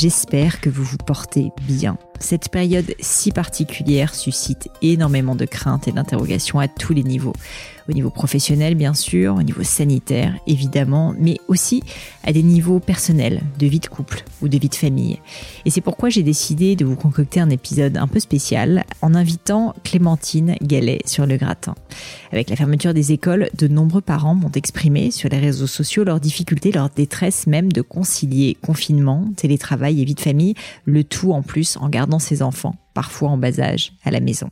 J'espère que vous vous portez bien. Cette période si particulière suscite énormément de craintes et d'interrogations à tous les niveaux au niveau professionnel bien sûr, au niveau sanitaire évidemment, mais aussi à des niveaux personnels, de vie de couple ou de vie de famille. Et c'est pourquoi j'ai décidé de vous concocter un épisode un peu spécial en invitant Clémentine Gallet sur le gratin. Avec la fermeture des écoles, de nombreux parents m'ont exprimé sur les réseaux sociaux leurs difficultés, leur détresse même de concilier confinement, télétravail et vie de famille, le tout en plus en ses enfants parfois en bas âge, à la maison.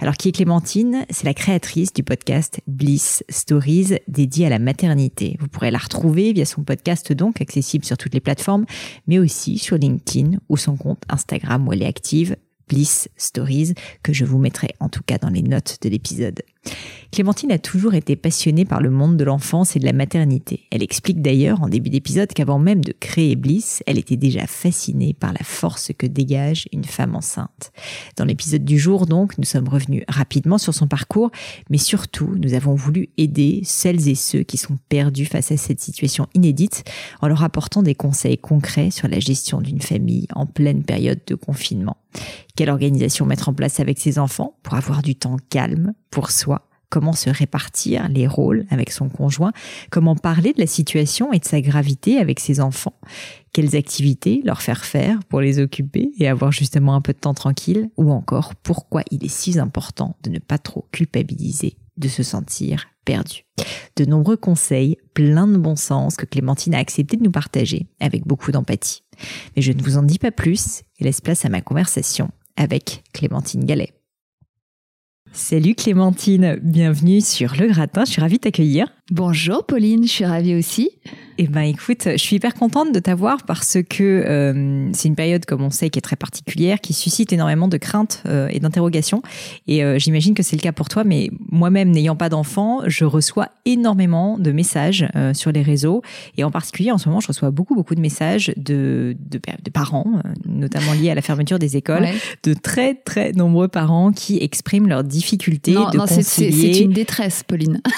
Alors qui est Clémentine? C'est la créatrice du podcast Bliss Stories dédié à la maternité. Vous pourrez la retrouver via son podcast donc accessible sur toutes les plateformes, mais aussi sur LinkedIn ou son compte Instagram où elle est active Bliss Stories, que je vous mettrai en tout cas dans les notes de l'épisode. Clémentine a toujours été passionnée par le monde de l'enfance et de la maternité. Elle explique d'ailleurs en début d'épisode qu'avant même de créer Bliss, elle était déjà fascinée par la force que dégage une femme enceinte. Dans l'épisode du jour donc, nous sommes revenus rapidement sur son parcours, mais surtout, nous avons voulu aider celles et ceux qui sont perdus face à cette situation inédite en leur apportant des conseils concrets sur la gestion d'une famille en pleine période de confinement. Quelle organisation mettre en place avec ses enfants pour avoir du temps calme pour soi? Comment se répartir les rôles avec son conjoint? Comment parler de la situation et de sa gravité avec ses enfants? Quelles activités leur faire faire pour les occuper et avoir justement un peu de temps tranquille? Ou encore pourquoi il est si important de ne pas trop culpabiliser de se sentir perdu? De nombreux conseils, plein de bon sens que Clémentine a accepté de nous partager avec beaucoup d'empathie. Mais je ne vous en dis pas plus et laisse place à ma conversation avec Clémentine Gallet. Salut Clémentine, bienvenue sur Le Gratin, je suis ravie de t'accueillir. Bonjour Pauline, je suis ravie aussi. Eh ben écoute, je suis hyper contente de t'avoir parce que euh, c'est une période, comme on sait, qui est très particulière, qui suscite énormément de craintes euh, et d'interrogations. Et euh, j'imagine que c'est le cas pour toi, mais moi-même, n'ayant pas d'enfant, je reçois énormément de messages sur les réseaux. Et en particulier, en ce moment, je reçois beaucoup, beaucoup de messages de, de, de parents, notamment liés à la fermeture des écoles, de très, très nombreux parents qui expriment leurs difficultés non, de non, concilier... C'est une détresse, Pauline.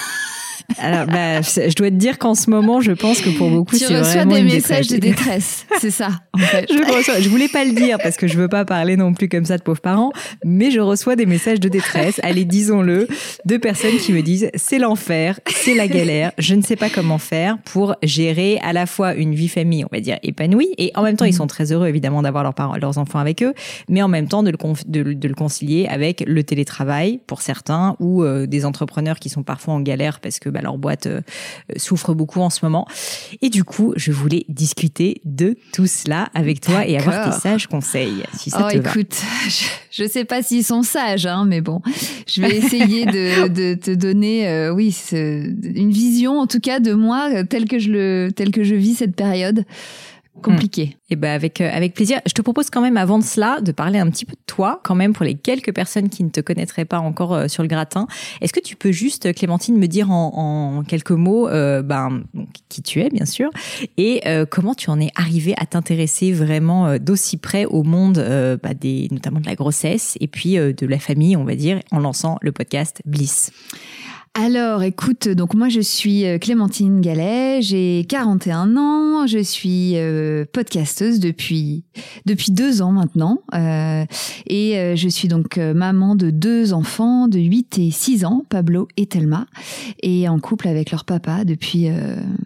Alors, bah, je dois te dire qu'en ce moment, je pense que pour beaucoup, c'est vraiment des messages de détresse. C'est ça, en fait. je reçois, je voulais pas le dire parce que je veux pas parler non plus comme ça de pauvres parents, mais je reçois des messages de détresse. Allez, disons-le, de personnes qui me disent c'est l'enfer, c'est la galère, je ne sais pas comment faire pour gérer à la fois une vie famille, on va dire épanouie, et en même temps, ils sont très heureux évidemment d'avoir leurs parents, leurs enfants avec eux, mais en même temps de le, de, de le concilier avec le télétravail pour certains ou euh, des entrepreneurs qui sont parfois en galère parce que bah, leur boîte euh, souffre beaucoup en ce moment. Et du coup, je voulais discuter de tout cela avec toi et avoir tes sages conseils, si ça oh, te écoute, je, ne sais pas s'ils sont sages, hein, mais bon, je vais essayer de, de te donner, euh, oui, une vision, en tout cas, de moi, euh, tel que je le, tel que je vis cette période compliqué. Et eh ben avec euh, avec plaisir. Je te propose quand même avant de cela de parler un petit peu de toi quand même pour les quelques personnes qui ne te connaîtraient pas encore euh, sur le gratin. Est-ce que tu peux juste Clémentine me dire en, en quelques mots euh, ben qui tu es bien sûr et comment tu en es arrivée à t'intéresser vraiment d'aussi près au monde bah, des notamment de la grossesse et puis de la famille on va dire en lançant le podcast Bliss? Alors, écoute, donc moi je suis euh, Clémentine Gallet, j'ai 41 ans, je suis euh, podcasteuse depuis depuis deux ans maintenant, euh, et euh, je suis donc euh, maman de deux enfants de 8 et 6 ans, Pablo et Thelma, et en couple avec leur papa depuis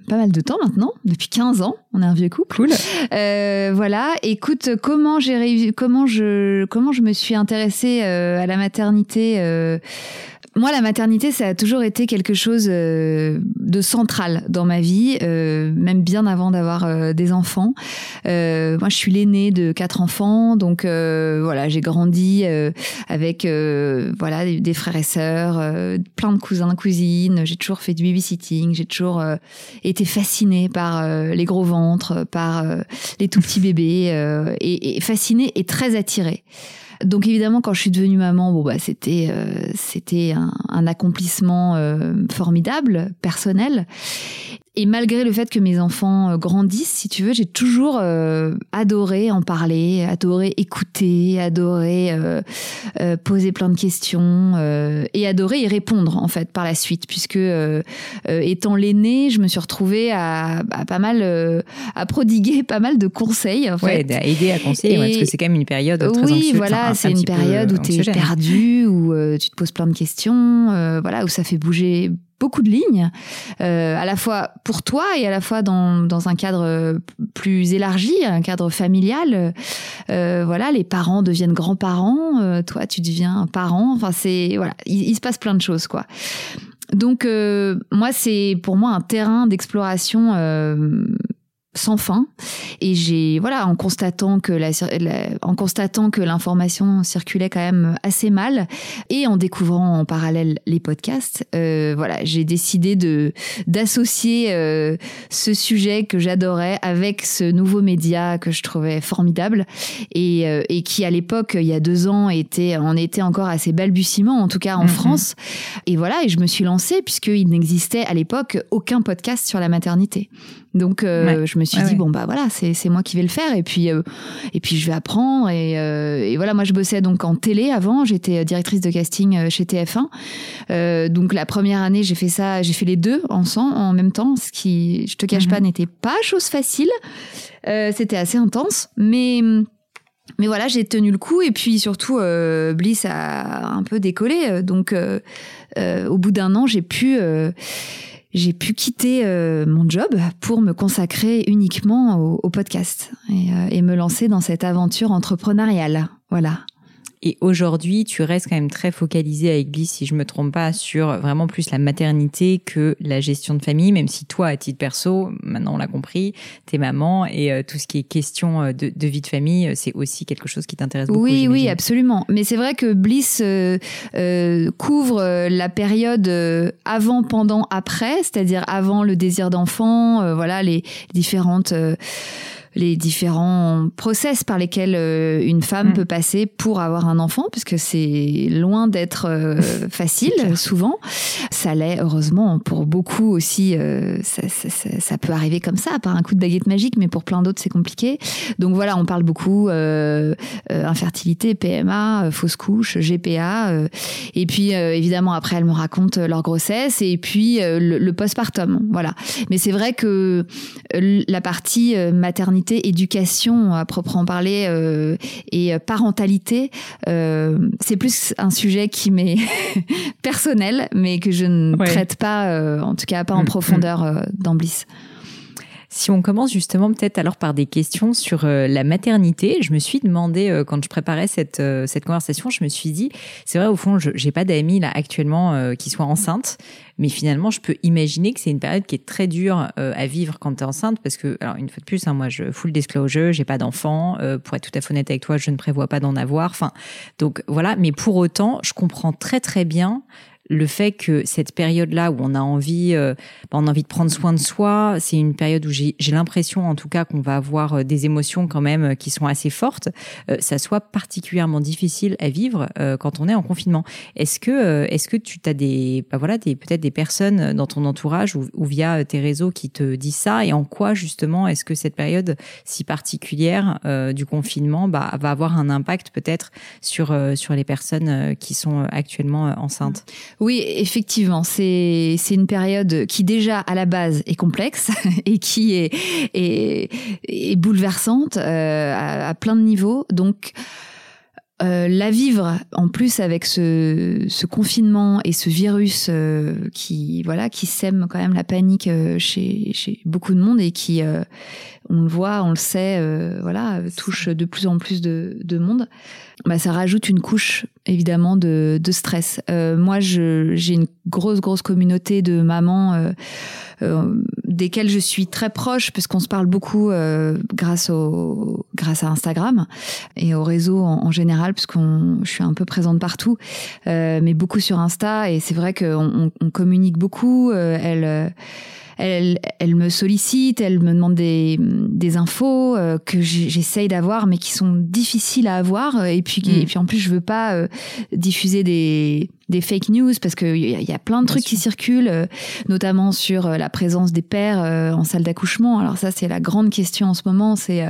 pas mal de temps maintenant, depuis 15 ans, on est un vieux couple. Cool. voilà, écoute, comment j'ai comment je comment je me suis intéressée à la maternité moi, la maternité, ça a toujours été quelque chose euh, de central dans ma vie, euh, même bien avant d'avoir euh, des enfants. moi, je suis l'aînée de quatre enfants, donc voilà, j'ai grandi avec voilà des, frères et sœurs, plein de cousins, cousines. J'ai toujours fait du babysitting. J'ai toujours été fascinée par les gros ventres, par les tout petits bébés, et, et fascinée et très attirée. Donc évidemment, quand je suis devenue maman, bon bah c'était euh, c'était un, accomplissement euh, formidable, personnel. Et malgré le fait que mes enfants euh, grandissent, si tu veux, j'ai toujours euh, adoré en parler, adoré écouter, adoré euh, euh poser plein de questions euh, et adoré y répondre en fait par la suite, puisque étant l'aîné, je me suis retrouvée à, à pas mal à prodiguer pas mal de conseils. En fait. Ouais, à aider à conseiller, parce que c'est quand même une période très Oui, voilà, c'est une période où tu es perdu, où tu te poses plein de questions, voilà, où ça fait bouger beaucoup de lignes, euh, à la fois pour toi et à la fois dans, dans un cadre plus élargi, un cadre familial. Euh, voilà, les parents deviennent grands-parents, euh, toi tu deviens parent. Enfin, c'est voilà, il, se passe plein de choses quoi. Donc euh, moi, c'est pour moi un terrain d'exploration euh, sans fin. Et j'ai voilà en constatant que la, en constatant que l'information circulait quand même assez mal et en découvrant en parallèle les podcasts euh, voilà j'ai décidé de d'associer euh, ce sujet que j'adorais avec ce nouveau média que je trouvais formidable et, euh, et qui à l'époque il y a deux ans était on était encore assez balbutiement en tout cas en mm-hmm. France. Et voilà et je me suis lancée puisqu'il n'existait à l'époque aucun podcast sur la maternité donc euh, je me suis dit bon bah voilà c'est c'est moi qui vais le faire. Et puis euh, et puis je vais apprendre. Et, euh, et voilà moi je bossais donc en télé avant. J'étais directrice de casting chez TF1 donc la première année j'ai fait ça j'ai fait les deux ensemble en même temps. Ce qui je te cache pas mhm. n'était pas chose facile. C'était assez intense. Mais mais voilà, j'ai tenu le coup. Et puis surtout Bliss a un peu décollé. Donc au bout d'un an, j'ai pu j'ai pu quitter euh, mon job pour me consacrer uniquement au, podcast et, euh, et, me lancer dans cette aventure entrepreneuriale. Voilà. Et aujourd'hui, tu restes quand même très focalisé avec Bliss, si je me trompe pas, sur vraiment plus la maternité que la gestion de famille, même si toi, à titre perso, maintenant on l'a compris, t'es maman et euh, tout ce qui est question euh, de, de vie de famille, euh, c'est aussi quelque chose qui t'intéresse beaucoup. Oui, oui, absolument. Mais c'est vrai que Bliss euh, couvre la période avant, pendant, après, c'est-à-dire avant le désir d'enfant, voilà, les différentes les différents process par lesquels euh, une femme mm. peut passer pour avoir un enfant, puisque c'est loin d'être euh, facile souvent. Ça l'est heureusement pour beaucoup aussi. Euh, ça, ça, ça, peut arriver comme ça, par un coup de baguette magique, mais pour plein d'autres c'est compliqué. Donc voilà, on parle beaucoup infertilité, PMA, fausse couche, GPA, et puis évidemment après elles me racontent leur grossesse et puis le, le postpartum. Voilà. Mais c'est vrai que la partie maternité éducation à proprement parler euh, et parentalité, euh, c'est plus un sujet qui m'est personnel, mais que je ne traite pas, euh, en tout cas pas en mm, profondeur mm. dans Bliss. Si on commence justement peut-être alors par des questions sur euh, la maternité, je me suis demandé euh, quand je préparais cette euh, cette conversation, je me suis dit c'est vrai au fond je j'ai pas d'amis là actuellement qui soient enceintes, mais finalement je peux imaginer que c'est une période qui est très dure à vivre quand tu es enceinte parce que alors une fois de plus hein, moi je full disclosure, j'ai pas d'enfant, pour être tout à fait honnête avec toi, je ne prévois pas d'en avoir. Enfin donc voilà, mais pour autant, je comprends très très bien le fait que cette période-là où on a envie, euh, bah, on a envie de prendre soin de soi, c'est une période où j'ai l'impression, en tout cas, qu'on va avoir euh, des émotions quand même euh, qui sont assez fortes. ça soit particulièrement difficile à vivre quand on est en confinement. Est-ce que, est-ce que tu as des, bah voilà, peut-être des personnes dans ton entourage ou, ou, via tes réseaux qui te disent ça? Et en quoi justement est-ce que cette période si particulière du confinement bah, va avoir un impact peut-être sur sur les personnes qui sont actuellement enceintes? Oui, effectivement, c'est une période qui déjà à la base est complexe et qui est est, bouleversante euh, à, plein de niveaux. Donc euh, la vivre en plus avec ce, confinement et ce virus euh, qui voilà qui sème quand même la panique chez, chez beaucoup de monde et qui on le voit on le sait voilà touche de plus en plus de, de monde. Bah, ça rajoute une couche évidemment de, de stress. Moi je j'ai une grosse grosse communauté de mamans euh, desquels je suis très proche parce qu'on se parle beaucoup euh, grâce au grâce à Instagram et au réseau en, général parce qu'on je suis un peu présente partout euh, mais beaucoup sur Insta. Et c'est vrai qu'on on, communique beaucoup elle elle, elle me sollicite, elle me demande des, des infos que j'essaye d'avoir, mais qui sont difficiles à avoir. Et puis, et mm. puis en plus, je veux pas diffuser des, des fake news parce qu'il y, y, a plein de trucs qui circulent, euh, notamment sur euh, la présence des pères euh, en salle d'accouchement. Alors ça, c'est la grande question en ce moment. C'est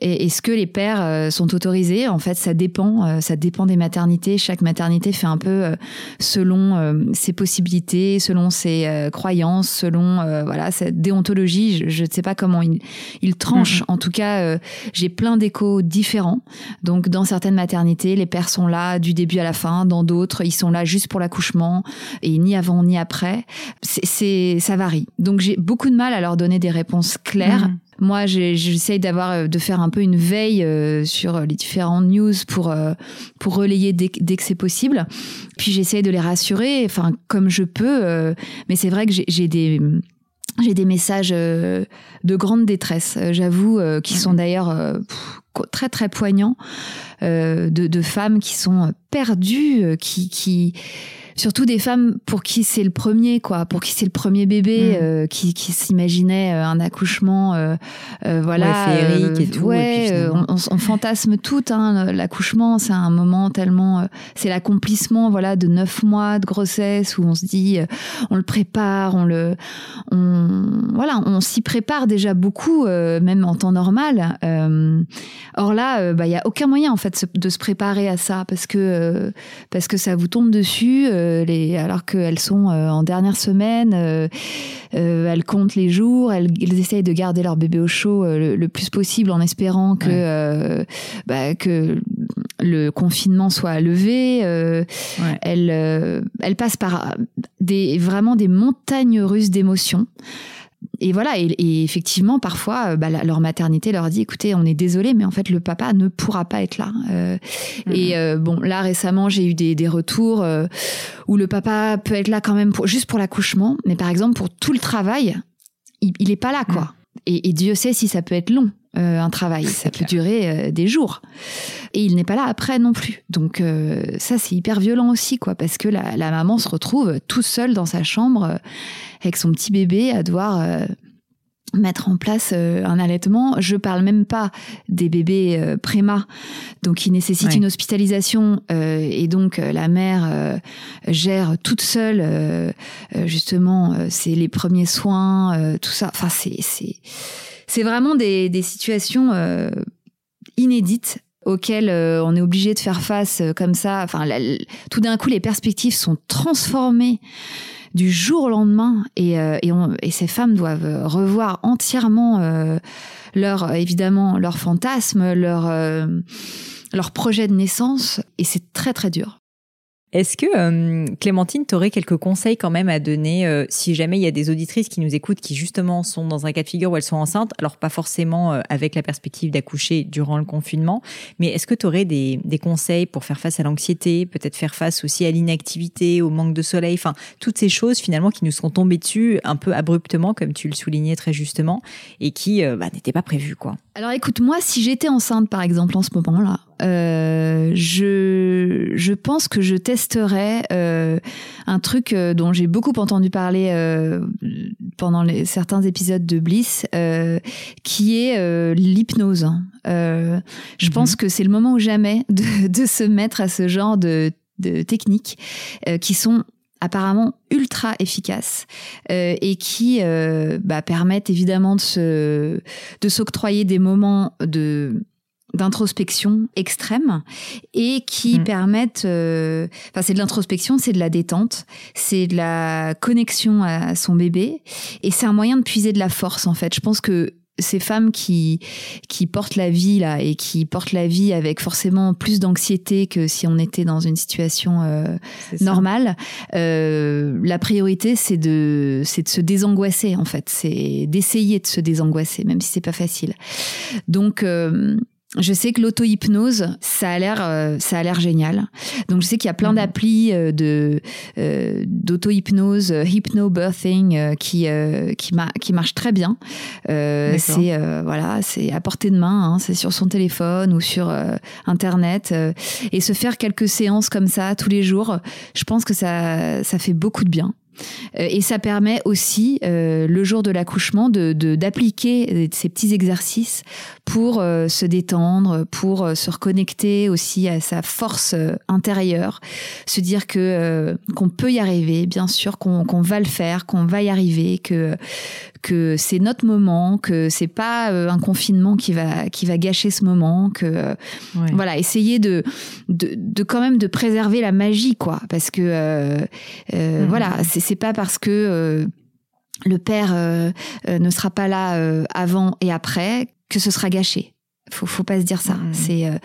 est-ce que les pères sont autorisés? En fait, ça dépend. ça dépend des maternités. Chaque maternité fait un peu selon ses possibilités, selon ses croyances, selon voilà cette déontologie. Je ne sais pas comment il, il tranche. Mm-hmm. En tout cas, j'ai plein d'échos différents. Donc, dans certaines maternités, les pères sont là du début à la fin. Dans d'autres, ils sont là juste pour l'accouchement et ni avant ni après. C'est, ça varie. Donc j'ai beaucoup de mal à leur donner des réponses claires. Mhm. Moi, j'essaye d'avoir, euh, de faire un peu une veille euh, sur les différentes news pour euh, pour relayer dès, dès que c'est possible. Puis j'essaye de les rassurer, enfin comme je peux. Mais c'est vrai que j'ai des j'ai des messages de grande détresse, j'avoue, qui sont d'ailleurs très très poignants de, de, femmes qui sont perdues, qui, qui surtout des femmes pour qui c'est le premier quoi pour qui c'est le premier bébé mm. euh, qui, qui s'imaginait euh, un accouchement euh, euh voilà féerique et tout ouais on, on, fantasme tout hein, l'accouchement c'est un moment tellement c'est l'accomplissement voilà de neuf mois de grossesse où on se dit on le prépare on le on voilà on s'y prépare déjà beaucoup même en temps normal or là bah il y a aucun moyen en fait de se préparer à ça parce que parce que ça vous tombe dessus euh, les, alors qu'elles sont euh, en dernière semaine, euh, elles comptent les jours, elles, essayent de garder leur bébé au chaud le, plus possible en espérant que, bah, que le confinement soit levé. elles, elles passent par des, vraiment des montagnes russes d'émotions et voilà, et, effectivement, parfois, euh, bah, leur maternité leur dit, écoutez, on est désolé, mais en fait, le papa ne pourra pas être là. Euh. Et euh, bon, là récemment, j'ai eu des, des retours où le papa peut être là quand même pour, juste pour l'accouchement, mais par exemple pour tout le travail, il, il est pas là, quoi. Et, et, Dieu sait si ça peut être long. Euh, un travail. Ça peut durer euh, des jours. Et il n'est pas là après non plus. Donc euh, ça, c'est hyper violent aussi, quoi, parce que la, la, maman se retrouve tout seule dans sa chambre avec son petit bébé à devoir mettre en place un allaitement. Je parle même pas des bébés préma, donc qui nécessitent une hospitalisation et donc la mère gère toute seule justement c'est les premiers soins, tout ça. Enfin c'est c'est c'est vraiment des, situations euh, inédites auxquelles euh, on est obligé de faire face euh, comme ça. Enfin, tout d'un coup, les perspectives sont transformées du jour au lendemain et, ces femmes doivent revoir entièrement leur évidemment leur fantasme, leur leur projet de naissance et c'est très très dur. Est-ce que euh, Clémentine, tu aurais quelques conseils quand même à donner euh, si jamais il y a des auditrices qui nous écoutent qui justement sont dans un cas de figure où elles sont enceintes, alors pas forcément euh, avec la perspective d'accoucher durant le confinement, mais est-ce que tu aurais des, des, conseils pour faire face à l'anxiété, peut-être faire face aussi à l'inactivité, au manque de soleil, enfin toutes ces choses finalement qui nous sont tombées dessus un peu abruptement comme tu le soulignais très justement et qui bah, n'étaient pas prévues quoi. Alors écoute, moi si j'étais enceinte par exemple en ce moment-là, euh, je, je pense que je testerai euh, un truc euh, dont j'ai beaucoup entendu parler euh, pendant les, certains épisodes de Bliss, euh, qui est l'hypnose. je pense mhm. que c'est le moment ou jamais de, de, se mettre à ce genre de, de techniques qui sont apparemment ultra efficaces et qui bah, permettent évidemment de se de s'octroyer des moments de d'introspection extrême et qui Mm. permettent euh, enfin c'est de l'introspection c'est de la détente c'est de la connexion à son bébé et c'est un moyen de puiser de la force en fait je pense que ces femmes qui qui portent la vie là et qui portent la vie avec forcément plus d'anxiété que si on était dans une situation euh, normale euh, la priorité c'est de c'est de se désangoisser en fait. C'est d'essayer de se désangoisser même si c'est pas facile. Donc euh, je sais que l'auto-hypnose, ça a l'air, euh, ça a l'air génial. Donc je sais qu'il y a plein Mhm. d'applis euh, de euh, d'auto-hypnose, hypnobirthing qui qui, ma- qui marchent très bien. C'est voilà, c'est à portée de main, hein, c'est sur son téléphone ou sur internet et se faire quelques séances comme ça tous les jours. Je pense que ça ça fait beaucoup de bien. Euh, Et ça permet aussi, euh, le jour de l'accouchement, de de- d'appliquer ces petits exercices pour euh, se détendre, pour euh, se reconnecter aussi à sa force euh, intérieure, se dire euh, qu'on peut y arriver, bien sûr, qu'on qu'on va le faire, qu'on va y arriver, que que c'est notre moment, que c'est pas euh, un confinement qui va qui va gâcher ce moment, que euh, Ouais. voilà, essayer de, de, de quand même de préserver la magie, quoi. Parce que, euh, euh, Mhm. voilà, c'est pas parce que euh, le père ne sera pas là avant et après que ce sera gâché. Faut, faut pas se dire ça. C'est euh,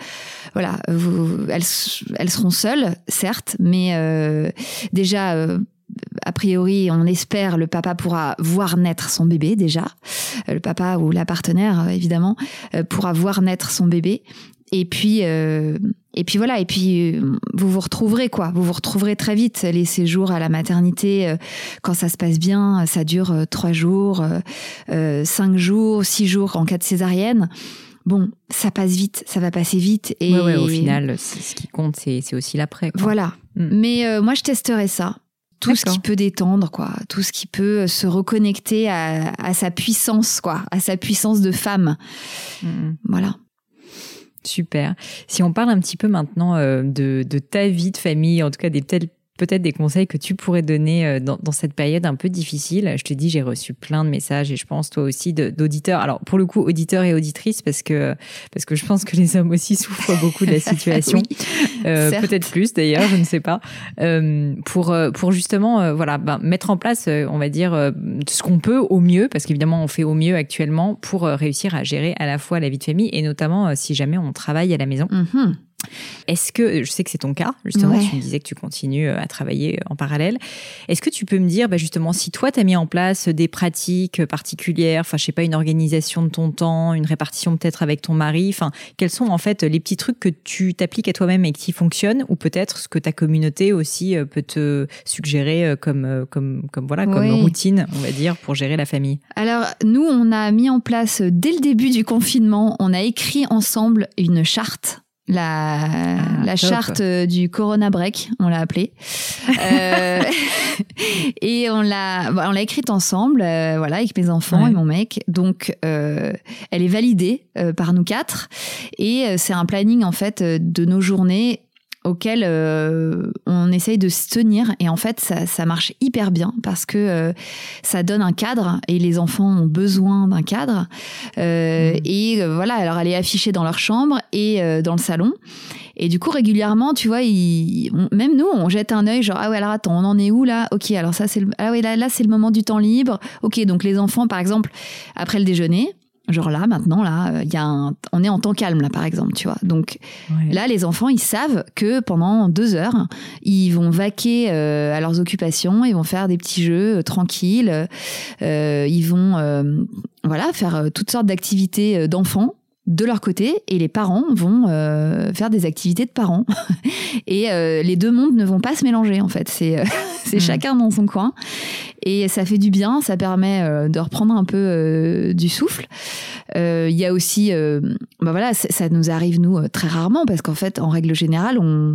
voilà, vous- elles, elles seront seules, certes, mais euh, déjà. euh, a priori, on espère le papa pourra voir naître son bébé déjà, Euh, le papa ou la partenaire euh, évidemment euh, pourra voir naître son bébé. Et puis, euh, et puis voilà. Et puis, vous vous retrouverez quoi. Vous vous retrouverez très vite. Les séjours à la maternité, quand ça se passe bien, ça dure trois jours, euh, cinq jours, six jours en cas de césarienne. Bon, ça passe vite, ça va passer vite. Et Ouais, ouais, au final, ce qui compte, c'est aussi l'après. voilà. Mm. Mais euh, moi, je testerai ça. Tout ce qui peut détendre, quoi. Tout ce qui peut se reconnecter à, à sa puissance, quoi. À sa puissance de femme. Mm, mm. Voilà. Super. Si on parle un petit peu maintenant euh, de, de ta vie de famille, en tout cas des peut-être peut-être des conseils que tu pourrais donner euh, dans, dans cette période un peu difficile. Je te dis, j'ai reçu plein de messages et je pense toi aussi d'auditeurs. Alors pour le coup, auditeurs et auditrices parce que parce que je pense que les hommes aussi souffrent beaucoup de la situation. Oui, Euh, peut-être plus d'ailleurs, je ne sais pas. Euh, pour pour justement euh, voilà ben, mettre en place, on va dire ce qu'on peut au mieux, parce qu'évidemment on fait au mieux actuellement pour réussir à gérer à la fois la vie de famille et notamment si jamais on travaille à la maison. Mhm. Est-ce que, je sais que c'est ton cas, justement, Ouais. tu me disais que tu continues euh, à travailler euh, en parallèle. Est-ce que tu peux me dire, bah, justement, si toi, tu as mis en place des pratiques particulières, enfin, je sais pas, une organisation de ton temps, une répartition peut-être avec ton mari, enfin, quels sont en fait les petits trucs que tu t'appliques à toi-même et qui fonctionnent, ou peut-être ce que ta communauté aussi euh, peut te suggérer comme, comme, comme, voilà, comme Oui. routine, on va dire, pour gérer la famille? Alors, nous, on a mis en place, dès le début du confinement, on a écrit ensemble une charte. La, Ah, la charte euh, du Corona Break, on l'a appelée. Euh, et on l'a, bah, on l'a écrite ensemble, euh, voilà, avec mes enfants Ouais. et mon mec. Donc, euh, elle est validée euh, par nous quatre. Et euh, c'est un planning, en fait, euh, de nos journées auquel euh, on essaye de se tenir. Et en fait ça, ça marche hyper bien parce que euh, ça donne un cadre et les enfants ont besoin d'un cadre. Euh, Mhm. et euh, voilà alors elle est affichée dans leur chambre et dans le salon. Et du coup régulièrement tu vois ils- on- même nous on jette un œil genre ah ouais alors attends on en est où là? Ok alors ça c'est le ah ouais là, là c'est le moment du temps libre. Ok donc les enfants par exemple après le déjeuner genre là maintenant là euh, il y a un, on est en temps calme là par exemple tu vois. Donc Là, les enfants, ils savent que pendant deux heures, ils vont vaquer euh, à leurs occupations, ils vont faire des petits jeux euh, tranquilles, euh, ils vont voilà faire toutes sortes d'activités d'enfants de leur côté et les parents vont euh, faire des activités de parents et euh, les deux mondes ne vont pas se mélanger en fait c'est euh, c'est Mm. chacun dans son coin et ça fait du bien ça permet de reprendre un peu du souffle il y a aussi bah voilà, ça nous arrive nous très rarement parce qu'en fait, en règle générale, on,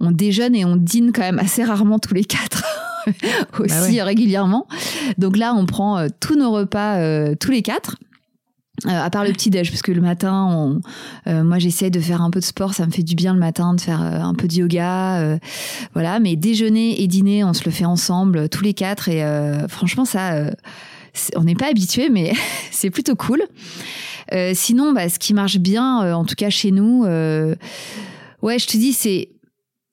on déjeune et on dîne quand même assez rarement tous les quatre. aussi Bah ouais. régulièrement. Donc là, on prend tous nos repas tous les quatre. Euh, à part le petit déj, parce que le matin, on, euh, moi j'essaie de faire un peu de sport, ça me fait du bien le matin de faire euh, un peu de yoga, euh, voilà. Mais déjeuner et dîner, on se le fait ensemble euh, tous les quatre, et franchement ça, on n'est pas habitué, mais c'est plutôt cool. sinon, bah, ce qui marche bien, en tout cas chez nous, ouais, je te dis, c'est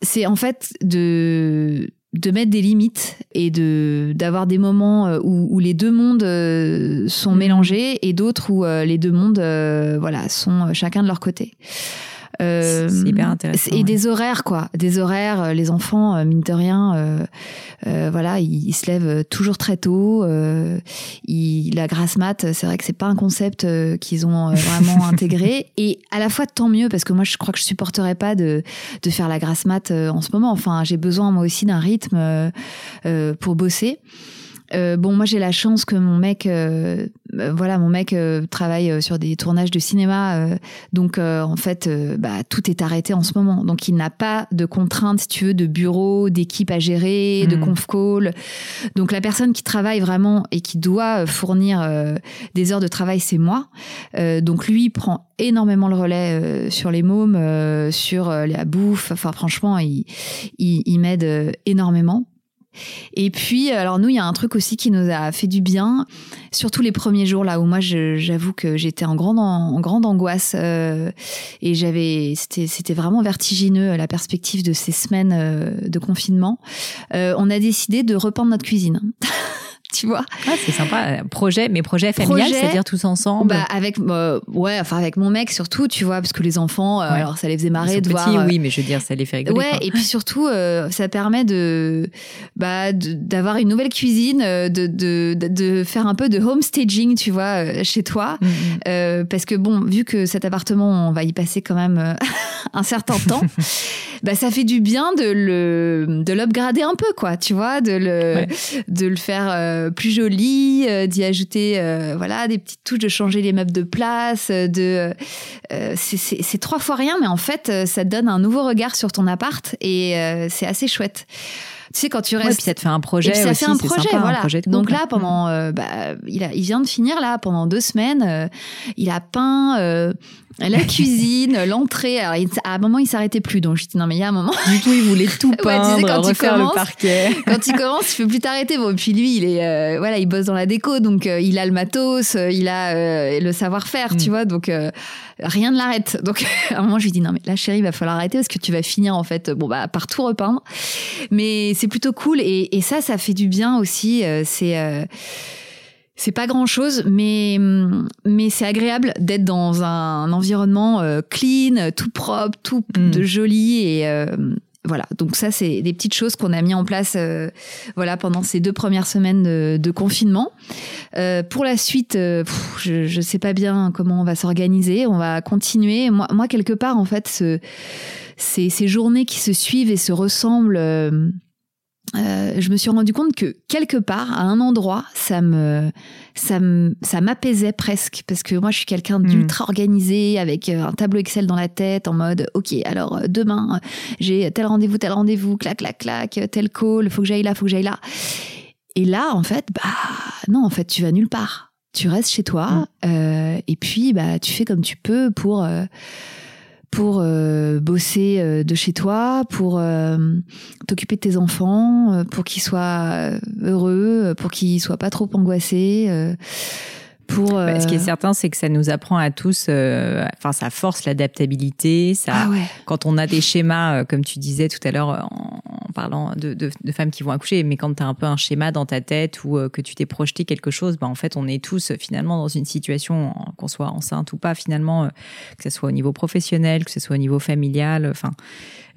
c'est en fait de de mettre des limites et de d'avoir des moments euh, où, où, les deux mondes euh, sont mmh. mélangés et d'autres où euh, les deux mondes voilà sont chacun de leur côté. Euh, c'est hyper intéressant. Et des horaires, quoi. Des horaires. Euh, les enfants, euh, mine de rien, voilà, ils, se lèvent toujours très tôt. Ils, la grasse mat, c'est vrai que c'est pas un concept qu'ils ont vraiment intégré. Et à la fois, tant mieux, parce que moi, je crois que je supporterais pas de, de faire la grasse mat en ce moment. Enfin, j'ai besoin, moi aussi, d'un rythme pour bosser. Euh, bon, moi j'ai la chance que mon mec, euh, euh, voilà, mon mec travaille sur des tournages de cinéma, donc en fait, bah, tout est arrêté en ce moment. Donc il n'a pas de contraintes, si tu veux, de bureau, d'équipe à gérer, de hmm. conf call. Donc la personne qui travaille vraiment et qui doit fournir des heures de travail, c'est moi. donc lui prend énormément le relais sur les mômes, sur la bouffe. Enfin franchement, il, il, il m'aide énormément. Et puis, alors nous, il y a un truc aussi qui nous a fait du bien, surtout les premiers jours là où moi, j'avoue que j'étais en grande, en grande angoisse euh, et j'avais, c'était vraiment vertigineux la perspective de ces semaines euh, de confinement. Euh, on a décidé de repeindre notre cuisine. tu vois. Ah, c'est sympa. Projet, mais projet familial, c'est-à-dire tous ensemble. Bah, avec, euh, ouais, enfin, avec mon mec surtout, tu vois, parce que les enfants, euh, alors ça les faisait marrer de petits, voir. oui, mais je veux dire, ça les fait rigoler. Ouais, et puis surtout, euh, ça permet de, bah, d'avoir une nouvelle cuisine, de, de, de, faire un peu de home staging, tu vois, chez toi. Mm, mm. parce que bon, vu que cet appartement, on va y passer quand même un certain temps, bah, ça fait du bien de le, de l'upgrader un peu, quoi, tu vois, de le, de le faire plus joli, euh, d'y ajouter euh, voilà des petites touches, de changer les meubles de place, euh, de c'est trois fois rien, mais en fait ça donne un nouveau regard sur ton appart et c'est assez chouette sais quand tu restes ouais, puis ça te fait un projet ça aussi, fait un projet sympa, voilà un projet donc là pendant bah, il a il vient de finir là pendant deux semaines il a peint la cuisine, l'entrée. Alors, à un moment, il s'arrêtait plus. Donc, je dis, non, mais il y a un moment. Du tout, il voulait tout peindre, ouais, quand refaire le parquet. quand il commence, il peut plus t'arrêter. Bon, et puis lui, il est, euh, voilà, il bosse dans la déco. Donc, euh, il a le matos, euh, il a le savoir-faire, tu mm. vois. Donc, rien ne l'arrête. Donc, à un moment, je lui dis, non, mais là, chérie, il va falloir arrêter parce que tu vas finir, en fait, bon, bah, par tout repeindre. Mais c'est plutôt cool. Et, et, ça, ça fait du bien aussi. c'est, c'est pas grand chose, mais, mais c'est agréable d'être dans un environnement euh, clean, tout propre, tout mm. de joli et euh, voilà. Donc ça, c'est des petites choses qu'on a mis en place, euh, voilà, pendant ces deux premières semaines de, confinement. pour la suite, je, je sais pas bien comment on va s'organiser. On va continuer. Moi, moi, quelque part, en fait, ce, ces, ces journées qui se suivent et se ressemblent euh, je me suis rendu compte que quelque part, à un endroit, ça me, ça ça m'apaisait presque parce que moi, je suis quelqu'un hmm. d'ultra organisé avec euh, un tableau Excel dans la tête en mode, ok, alors euh, demain, j'ai tel rendez-vous, tel rendez-vous, clac, clac, clac, tel call, faut que j'aille là, faut que j'aille là. Et là, en fait, bah non, en fait, tu vas nulle part. Tu restes chez toi hmm. et puis bah tu fais comme tu peux pour pour euh, bosser euh, de chez toi, pour euh, t'occuper de tes enfants, pour qu'ils soient heureux, pour qu'ils soient pas trop angoissés. Pour, bah, ce qui est certain, c'est que ça nous apprend à tous, enfin, ça force l'adaptabilité. Ça, ah ouais. quand on a des schémas, comme tu disais tout à l'heure, en, en parlant de, de, de, femmes qui vont accoucher, mais quand tu as un peu un schéma dans ta tête ou euh, que tu t'es projeté quelque chose, bah, en fait, on est tous euh, finalement dans une situation, qu'on soit enceinte ou pas, finalement, euh, que ce soit au niveau professionnel, que ce soit au niveau familial. Enfin,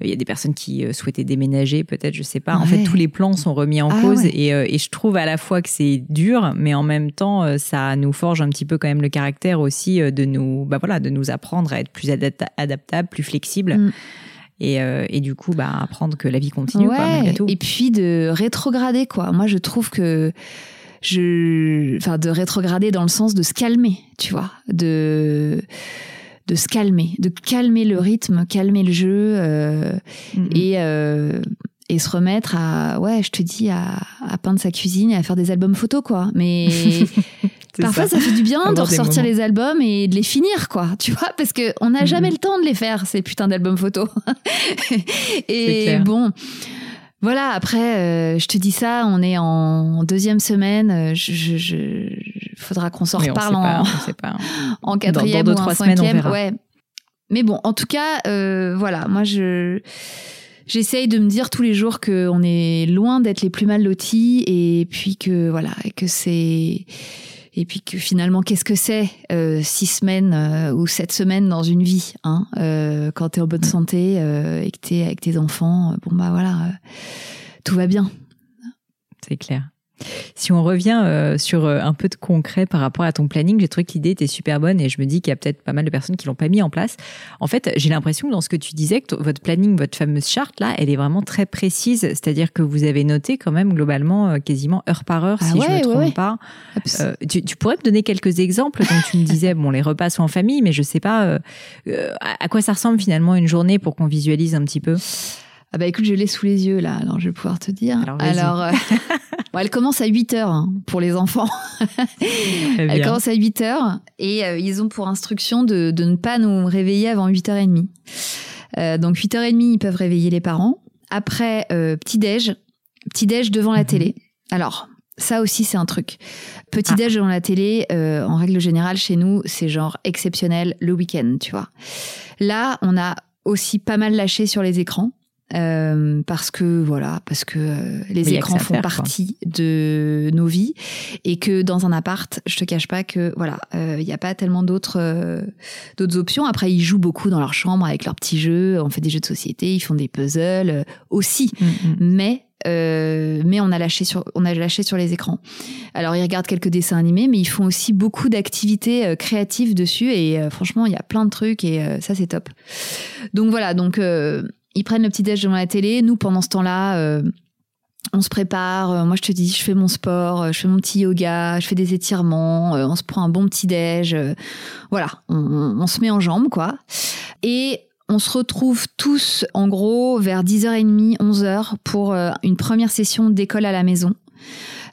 il y a des personnes qui souhaitaient déménager, peut-être, je sais pas. En fait, tous les plans sont remis en ah cause et, et, je trouve à la fois que c'est dur, mais en même temps, ça nous forge un petit peu quand même le caractère aussi de nous, bah voilà, de nous apprendre à être plus adaptable, plus flexible. Mm. Et, euh, et, du coup bah apprendre que la vie continue ouais, quoi, tout. et puis de rétrograder quoi moi je trouve que je enfin de rétrograder dans le sens de se calmer tu vois de de se calmer de calmer le rythme calmer le jeu euh, mm-hmm. et euh, et se remettre à ouais je te dis à, à peindre sa cuisine et à faire des albums photos quoi mais Parfois, ça. fait du bien de ressortir les albums et de les finir, quoi. Tu vois, parce que on n'a jamais mhm. le temps de les faire ces putains d'albums photos. et bon. Voilà, après, je te dis ça, on est en deuxième semaine. Je, je, faudra qu'on s'en reparle en, en quatrième ou en cinquième. Ouais. Mais bon, en tout cas, voilà, moi je j'essaye de me dire tous les jours qu'on est loin d'être les plus mal lotis et puis que voilà, que c'est et puis que finalement, qu'est-ce que c'est euh, six semaines euh, ou sept semaines dans une vie hein, euh, Quand tu es en bonne santé euh, et que tu es avec tes enfants, bon bah voilà, tout va bien. C'est clair. Si on revient euh, sur euh, un peu de concret par rapport à ton planning, j'ai trouvé que l'idée était super bonne et je me dis qu'il y a peut-être pas mal de personnes qui l'ont pas mis en place. En fait, j'ai l'impression que dans ce que tu disais, que votre planning, votre fameuse charte là, elle est vraiment très précise. C'est-à-dire que vous avez noté quand même globalement euh, quasiment heure par heure, ah si je me trompe pas. Tu, tu, pourrais me donner quelques exemples? Donc tu me disais, bon, les repas sont en famille, mais je sais pas à quoi ça ressemble finalement une journée pour qu'on visualise un petit peu? Ah bah écoute, je l'ai sous les yeux là, alors je vais pouvoir te dire. Alors, euh, elle commence à 8 heures hein, pour les enfants. elle commence à 8 heures et euh, ils ont pour instruction de, de, ne pas nous réveiller avant 8h30. Euh, donc 8h30, ils peuvent réveiller les parents. Après, euh, petit-déj, petit-déj devant la mhm. télé. Alors, ça aussi, c'est un truc. Petit-déj ah. devant la télé, en règle générale, chez nous, c'est genre exceptionnel le week-end, tu vois. Là, on a aussi pas mal lâché sur les écrans. Euh, parce que voilà, parce que euh, les écrans font partie de nos vies et que dans un appart, je te cache pas que voilà, il euh, n'y a pas tellement d'autres d'autres options. Après, ils jouent beaucoup dans leur chambre avec leurs petits jeux. On fait des jeux de société, ils font des puzzles aussi, mm, mm. mais mais on a lâché sur on a lâché sur les écrans. Alors ils regardent quelques dessins animés, mais ils font aussi beaucoup d'activités créatives dessus et franchement il y a plein de trucs et ça c'est top. Donc voilà donc ils prennent le petit déj devant la télé. Nous, pendant ce temps-là, euh, on se prépare. Euh, moi, je te dis, je fais mon sport, euh, je fais mon petit yoga, je fais des étirements, on se prend un bon petit déj. voilà, on, se met en jambes, quoi. Et on se retrouve tous, en gros, vers 10h30, 11h pour une première session d'école à la maison.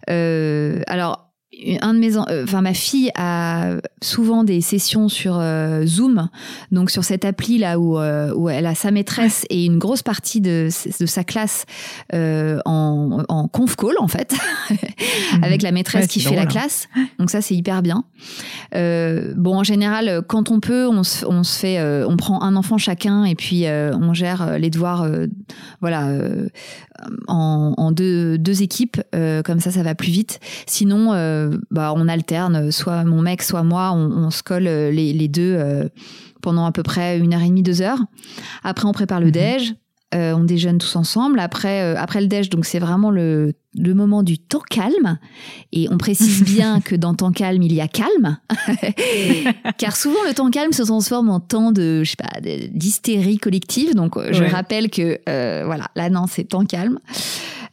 alors, un de mes, euh, enfin ma fille a souvent des sessions sur euh, Zoom, donc sur cette appli là où euh, où elle a sa maîtresse et une grosse partie de, de sa classe en, en conf call en fait, avec la maîtresse qui fait la hein. classe. Donc ça c'est hyper bien. bon en général quand on peut on se, on se fait on prend un enfant chacun et puis on gère les devoirs voilà en, en deux, deux équipes comme ça ça va plus vite. Sinon bah, on alterne, soit mon mec, soit moi, on, se colle euh, les, deux euh, pendant à peu près une heure et demie, deux heures. Après, on prépare le mhm. déj. Euh, on déjeune tous ensemble. Après, après le déj, donc c'est vraiment le, moment du temps calme. Et on précise bien que dans temps calme, il y a calme, car souvent le temps calme se transforme en temps de, je sais pas, d'hystérie collective. Donc je rappelle que voilà, là non, c'est temps calme.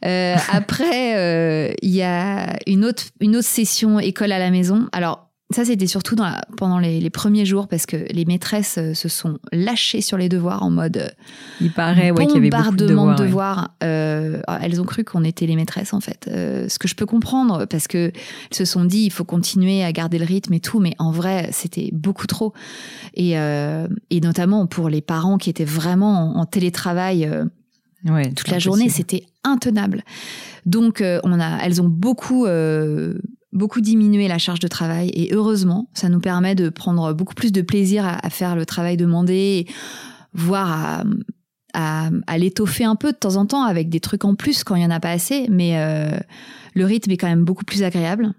Euh, après, euh, il y a une autre, une autre session école à la maison. Alors, ça, c'était surtout dans pendant les, premiers jours parce que les maîtresses euh, se sont lâchées sur les devoirs en mode. Il paraît ouais, qu'il y avait beaucoup de devoirs. De devoirs. elles ont cru qu'on était les maîtresses en fait. ce que je peux comprendre parce que elles se sont dit il faut continuer à garder le rythme et tout, mais en vrai c'était beaucoup trop. Et, et notamment pour les parents qui étaient vraiment en, télétravail toute la journée, c'était intenable. Donc, euh, on a, elles ont beaucoup, euh, beaucoup diminué la charge de travail et heureusement, ça nous permet de prendre beaucoup plus de plaisir à, faire le travail demandé, voire à, à, l'étoffer un peu de temps en temps avec des trucs en plus quand il y en a pas assez. Mais euh, le rythme est quand même beaucoup plus agréable.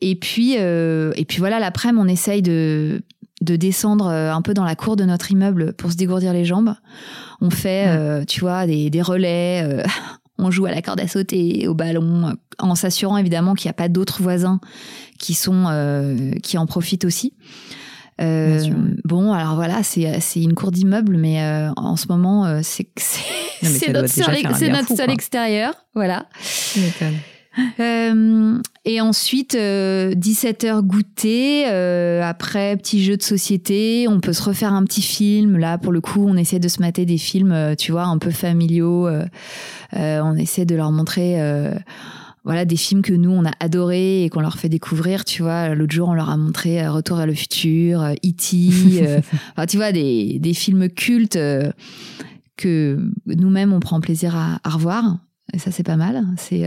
Et puis, et puis voilà, l'après-midi, on essaye de de descendre un peu dans la cour de notre immeuble pour se dégourdir les jambes. On fait, euh, tu vois, des, relais. Euh, on joue à la corde à sauter, au ballon, en s'assurant évidemment qu'il n'y a pas d'autres voisins qui sont euh, qui en profitent aussi. bon, alors voilà, c'est c'est une cour d'immeuble, mais en ce moment, c'est c'est notre salle extérieure, voilà. Euh, et ensuite, 17h euh, goûter. Euh, après, petit jeu de société. On peut se refaire un petit film. Là, pour le coup, on essaie de se mater des films, tu vois, un peu familiaux. on essaie de leur montrer voilà des films que nous on a adorés et qu'on leur fait découvrir tu vois l'autre jour on leur a montré Retour vers le futur E.T. enfin tu vois des, des films cultes que nous-mêmes on prend plaisir à, à revoir Et ça, c'est pas mal. C'est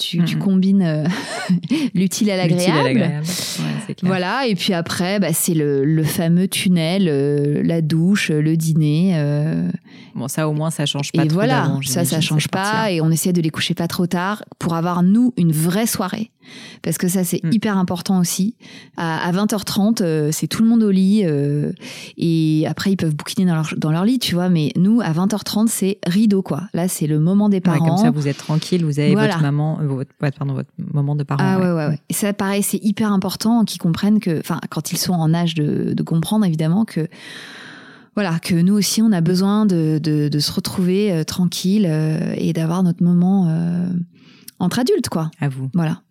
tu, tu Mhm. combines euh, l'utile à l'agréable. Ouais. Voilà, et puis après, bah, c'est le, le fameux tunnel, euh, la douche, le dîner. euh, Bon, ça au moins, ça change pas et trop voilà, ça, ça change pas. Et on essaie de les coucher pas trop tard pour avoir, nous, une vraie soirée. Parce que ça, c'est Mm. hyper important aussi. À, à 20h30, euh, c'est tout le monde au lit. et après, ils peuvent bouquiner dans leur, dans leur lit, tu vois. Mais nous, à 20h30, c'est rideau, quoi. Là, c'est le moment des Ouais, parents. comme ça, vous êtes tranquille, vous avez Voilà. votre maman, votre, pardon, votre moment de parents. Ah ouais. ouais, ouais, ouais. Et ça, pareil, c'est hyper important qu'ils comprennent que, enfin, quand ils sont en âge de, de comprendre, évidemment, que, voilà, que nous aussi, on a besoin de, de, de se retrouver euh, tranquille euh, et d'avoir notre moment euh, entre adultes, quoi. À vous. Voilà.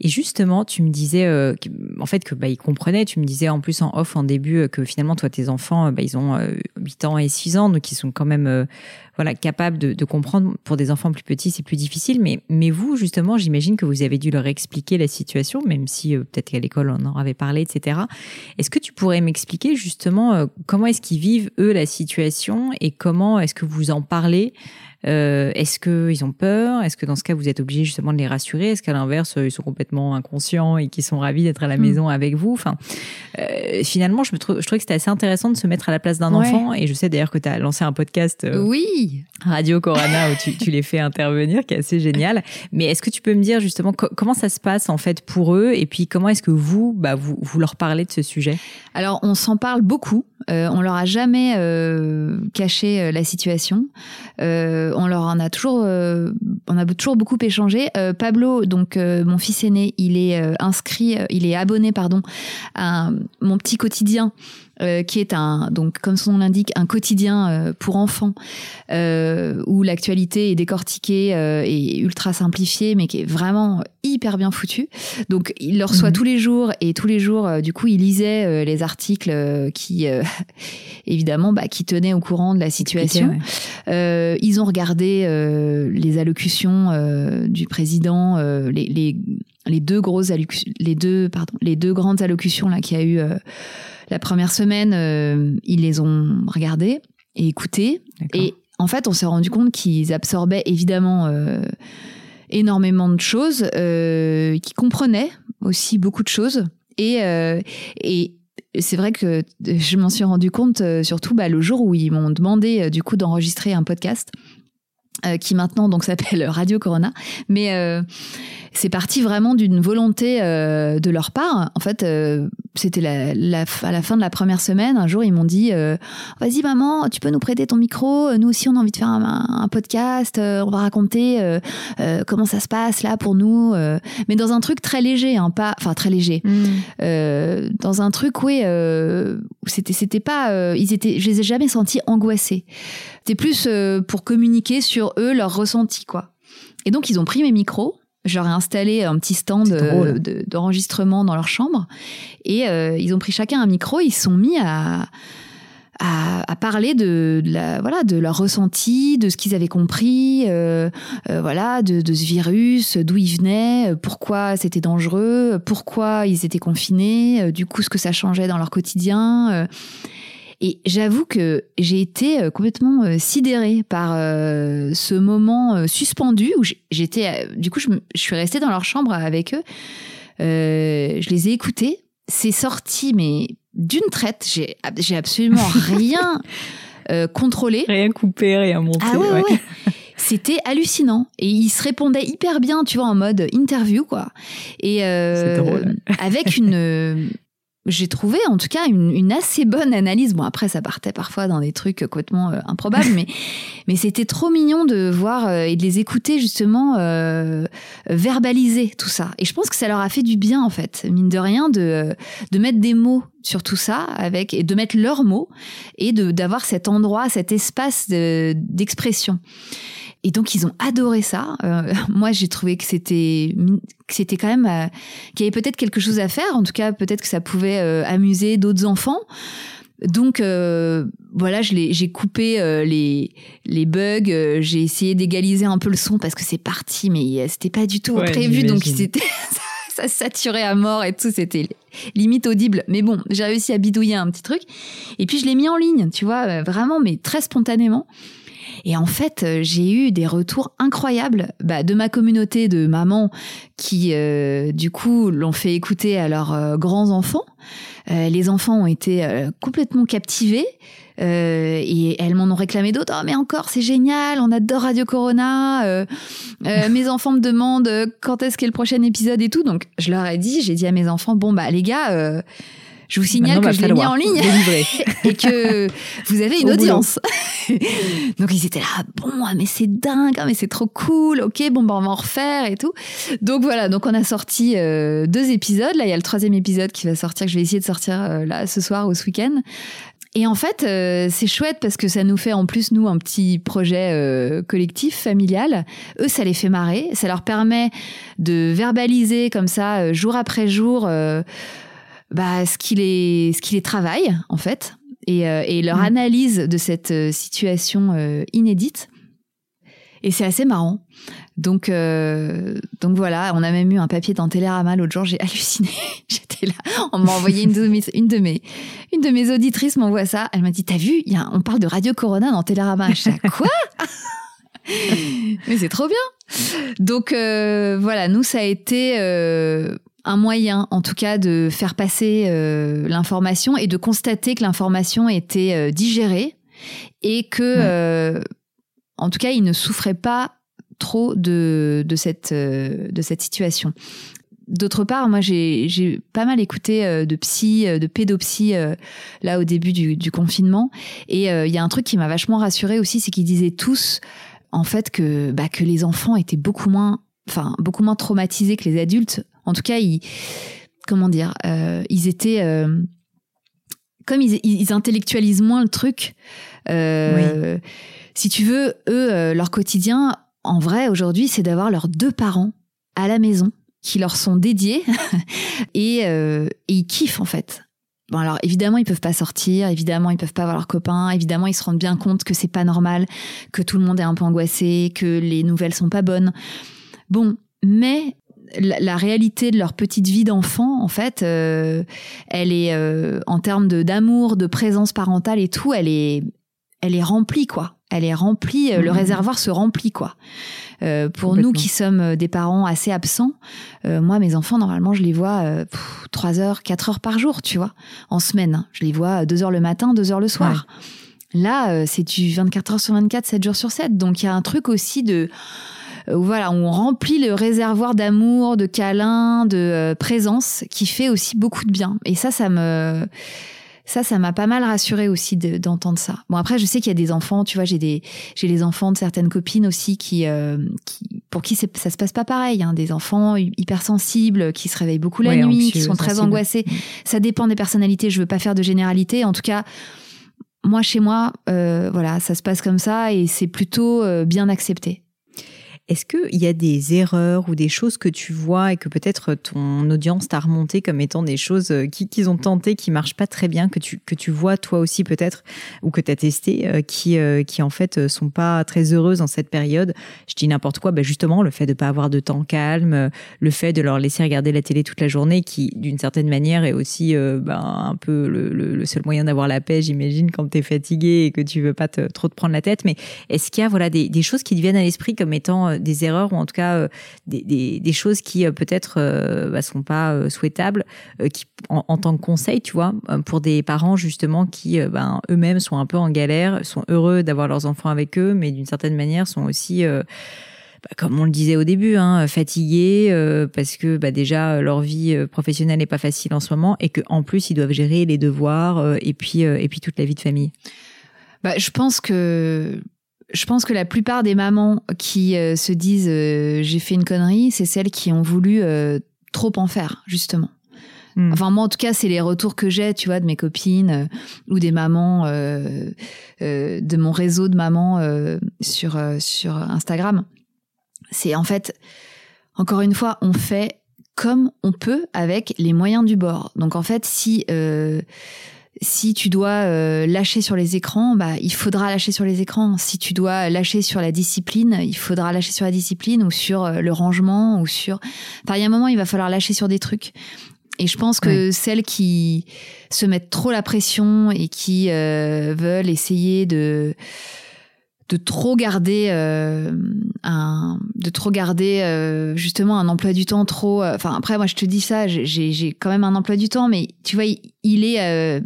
Et justement, tu me disais, euh, en fait, que bah, ils comprenaient. Tu me disais en plus en off, en début, euh, que finalement, toi, tes enfants, euh, bah, ils ont euh, 8 ans et 6 ans, donc ils sont quand même, euh, voilà, capables de, de comprendre. Pour des enfants plus petits, c'est plus difficile. Mais, mais vous, justement, j'imagine que vous avez dû leur expliquer la situation, même si euh, peut-être qu'à l'école on en avait parlé, etc. Est-ce que tu pourrais m'expliquer justement euh, comment est-ce qu'ils vivent eux la situation et comment est-ce que vous en parlez Euh, Est-ce qu'ils ont peur? Est-ce que dans ce cas, vous êtes obligé justement de les rassurer? Est-ce qu'à l'inverse, euh, ils sont complètement inconscients et qu'ils sont ravis d'être à la Hmm. maison avec vous? Enfin, euh, finalement, je, me trou- je trouvais que c'était assez intéressant de se mettre à la place d'un Ouais. enfant. Et je sais d'ailleurs que tu as lancé un podcast euh, Oui. Radio Corona où tu, tu les fais intervenir, qui est assez génial. Mais est-ce que tu peux me dire justement co- comment ça se passe en fait pour eux? Et puis comment est-ce que vous, bah, vous, vous leur parlez de ce sujet? Alors, on s'en parle beaucoup. Euh, on leur a jamais euh, caché la situation. Euh, on leur en a toujours, euh, on a toujours beaucoup échangé. Euh, Pablo, donc euh, mon fils aîné, il est euh, inscrit, euh, il est abonné, pardon, à mon petit quotidien. Euh, qui est un donc comme son nom l'indique un quotidien euh, pour enfants euh, où l'actualité est décortiquée euh, et ultra simplifiée mais qui est vraiment hyper bien foutu donc il le reçoit Mhm. tous les jours et tous les jours euh, du coup il lisait euh, les articles euh, qui euh, évidemment bah, qui tenaient au courant de la situation Ouais. euh, ils ont regardé euh, les allocutions euh, du président, euh, les, les, les deux grosses allocutions, les deux pardon, les deux grandes allocutions là qu'il y a eu euh, la première semaine. euh, ils les ont regardées et. D'accord. Et en fait, on s'est rendu compte qu'ils absorbaient évidemment euh, énormément de choses, euh, qu'ils comprenaient aussi beaucoup de choses. Et, et c'est vrai que je m'en suis rendu compte surtout bah, le jour où ils m'ont demandé du coup d'enregistrer un podcast qui maintenant donc s'appelle Radio Corona. Mais c'est parti vraiment d'une volonté euh, de leur part. En fait, euh, c'était la, la, à la fin de la première semaine. Un jour, ils m'ont dit euh, Vas-y, maman, tu peux nous prêter ton micro Nous aussi, on a envie de faire un, un podcast. euh, on va raconter euh, euh, comment ça se passe là pour nous. euh, mais dans un truc très léger, hein, pas, enfin très léger. Euh, dans un truc, oui, euh, où c'était, c'était pas, euh, ils étaient, je les ai jamais sentis angoissés. C'était plus euh, pour communiquer sur eux, leur ressenti, quoi. Et donc, ils ont pris mes micros. Ai installé un petit stand euh, de- d'enregistrement dans leur chambre. Et euh, ils ont pris chacun un micro. Ils se sont mis à, à, à parler de, de la, voilà, de leur ressenti, de ce qu'ils avaient compris, euh, voilà, de, de ce virus, d'où il venait, pourquoi c'était dangereux, pourquoi ils étaient confinés, du coup ce que ça changeait dans leur quotidien. Et j'avoue que j'ai été euh, complètement euh, sidérée par euh, ce moment suspendu où j'étais, du coup, je, suis restée dans leur chambre avec eux. Euh, je les ai écoutés. C'est sorti, mais d'une traite. J'ai, absolument rien euh, contrôlé. Rien coupé, rien monté. Ah ouais, ouais, ouais. C'était hallucinant. Et ils se répondaient hyper bien, tu vois, en mode interview, quoi. Et euh, drôle. avec une. J'ai trouvé en tout cas une, une assez bonne analyse. Bon, après, ça partait parfois dans des trucs complètement euh, improbables, mais, mais c'était trop mignon de voir euh, et de les écouter justement euh, verbaliser tout ça. Et je pense que ça leur a fait du bien, en fait, mine de rien, de, de mettre des mots sur tout ça avec, et de mettre leurs mots et de d'avoir cet endroit, cet espace de- d'expression. Et donc ils ont adoré ça. Euh, moi j'ai trouvé que c'était que c'était quand même euh, qu'il y avait peut-être quelque chose à faire. En tout cas peut-être que ça pouvait euh, amuser d'autres enfants. Donc euh, voilà, j'ai coupé euh, les les bugs, euh, j'ai essayé d'égaliser un peu le son parce que c'est parti, mais c'était pas du tout Ouais, prévu, donc c'était ça saturait à mort et tout, c'était limite audible. Mais bon, j'ai réussi à bidouiller un petit truc. Et puis je l'ai mis en ligne, tu vois, vraiment, mais très spontanément. Et en fait, euh, j'ai eu des retours incroyables bah, de ma communauté de mamans qui, euh, du coup, l'ont fait écouter à leurs euh, grands enfants. les enfants ont été complètement captivés. et elles m'en ont réclamé d'autres. Oh, mais encore, c'est génial, on adore Radio Corona. mes enfants me demandent quand est-ce qu'est le prochain épisode et tout. Donc, je leur ai dit, j'ai dit à mes enfants, bon, bah, les gars, je vous signale que je l'ai mis en ligne et que vous avez une audience. Donc ils étaient là, bon, ah, mais c'est dingue, ah, mais c'est trop cool, ok, bon, bah, on va en refaire et tout. Donc voilà, donc on a sorti euh, deux épisodes. Là, il y a le troisième épisode qui va sortir, que je vais essayer de sortir euh, là ce soir ou ce week-end. Et en fait, euh, c'est chouette parce que ça nous fait en plus, nous, un petit projet collectif, familial. Eux, ça les fait marrer. Ça leur permet de verbaliser comme ça, jour après jour, bah, ce qui les, ce qui les travaille, en fait, et, euh, et leur mm. analyse de cette euh, situation euh, inédite. Et c'est assez marrant. Donc, donc voilà, on a même eu un papier dans Télérama l'autre jour, j'ai halluciné. J'étais là, on m'a envoyé une de mes, une de mes, une de mes auditrices m'envoie ça. Elle m'a dit, t'as vu, y a, on parle de Radio Corona dans Télérama. Je dis, quoi? Mais c'est trop bien. Donc voilà, nous ça a été un moyen, en tout cas, de faire passer euh, l'information et de constater que l'information était euh, digérée et que, euh, en tout cas, il ne souffrait pas trop de, de, cette, de cette situation. D'autre part, moi, j'ai pas mal écouté de psy, de pédopsie, là, au début du, du confinement. Et il y a un truc qui m'a vachement rassurée aussi, c'est qu'ils disaient tous, en fait, que, bah, que les enfants étaient beaucoup moins, enfin, beaucoup moins traumatisés que les adultes en tout cas, ils, comment dire, euh, ils étaient euh, comme ils, intellectualisent moins le truc. Euh, si tu veux, eux, leur quotidien, en vrai, aujourd'hui, c'est d'avoir leurs deux parents à la maison qui leur sont dédiés et, ils kiffent en fait. Bon alors évidemment ils peuvent pas sortir, évidemment ils peuvent pas voir leurs copains, évidemment ils se rendent bien compte que c'est pas normal, que tout le monde est un peu angoissé, que les nouvelles sont pas bonnes. Bon, mais la, réalité de leur petite vie d'enfant, en fait, euh, elle est euh, en termes de d'amour, de présence parentale et tout, elle est, elle est remplie quoi. Elle est remplie, euh, le mmh. réservoir se remplit quoi. pour nous qui sommes des parents assez absents, moi mes enfants normalement je les vois 3 heures, 4 heures par jour, tu vois, en semaine. Je les vois 2 heures le matin, 2 heures le soir. Là, c'est du 24 heures sur 24, 7 jours sur 7. Donc il y a un truc aussi de où voilà, on remplit le réservoir d'amour, de câlins, de euh, présence, qui fait aussi beaucoup de bien. Et ça, ça me ça, ça m'a pas mal rassuré aussi d'entendre ça. Bon après, je sais qu'il y a des enfants, tu vois, j'ai des j'ai les enfants de certaines copines aussi qui, euh, qui pour qui ça se passe pas pareil, hein, des enfants hypersensibles qui se réveillent beaucoup la nuit, qui sont très angoissés. Mm. Ça dépend des personnalités. Je veux pas faire de généralité. En tout cas, moi chez moi, euh, voilà, ça se passe comme ça et c'est plutôt bien accepté. Est-ce qu'il y a des erreurs ou des choses que tu vois et que peut-être ton audience t'a remonté comme étant des choses euh, qu'ils ont tenté, qui marchent pas très bien, que tu, que tu vois toi aussi peut-être, ou que tu as testé, euh, qui, euh, qui en fait sont pas très heureuses en cette période? Je dis n'importe quoi, bah justement le fait de pas avoir de temps calme, le fait de leur laisser regarder la télé toute la journée, qui d'une certaine manière est aussi ben, un peu le, le, seul moyen d'avoir la paix, j'imagine, quand tu es fatigué et que tu veux pas trop te prendre la tête. Mais est-ce qu'il y a voilà, des, des choses qui te viennent à l'esprit comme étant des erreurs ou en tout cas euh, des, choses qui euh, peut-être euh, bah, sont pas souhaitables qui, en, tant que conseil, tu vois, pour des parents justement qui ben, eux-mêmes sont un peu en galère, sont heureux d'avoir leurs enfants avec eux, mais d'une certaine manière sont aussi bah, comme on le disait au début, hein, fatigués parce que bah, déjà leur vie professionnelle n'est pas facile en ce moment et qu'en plus ils doivent gérer les devoirs et puis et puis toute la vie de famille. Bah, je pense que je pense que la plupart des mamans qui euh, se disent euh, j'ai fait une connerie, c'est celles qui ont voulu euh, trop en faire, justement. Hmm. Enfin, moi, en tout cas, c'est les retours que j'ai, tu vois, de mes copines ou des mamans, de mon réseau de mamans sur, sur Instagram. C'est en fait, encore une fois, on fait comme on peut avec les moyens du bord. Donc, en fait, si si tu dois euh, lâcher sur les écrans, bah, il faudra lâcher sur les écrans. Si tu dois lâcher sur la discipline, il faudra lâcher sur la discipline ou sur euh, le rangement ou sur. Enfin, il y a un moment, il va falloir lâcher sur des trucs. Et je pense que celles qui se mettent trop la pression et qui euh, veulent essayer de de trop garder un de trop garder justement un emploi du temps trop enfin après moi je te dis ça j'ai j'ai quand même un emploi du temps mais tu vois il est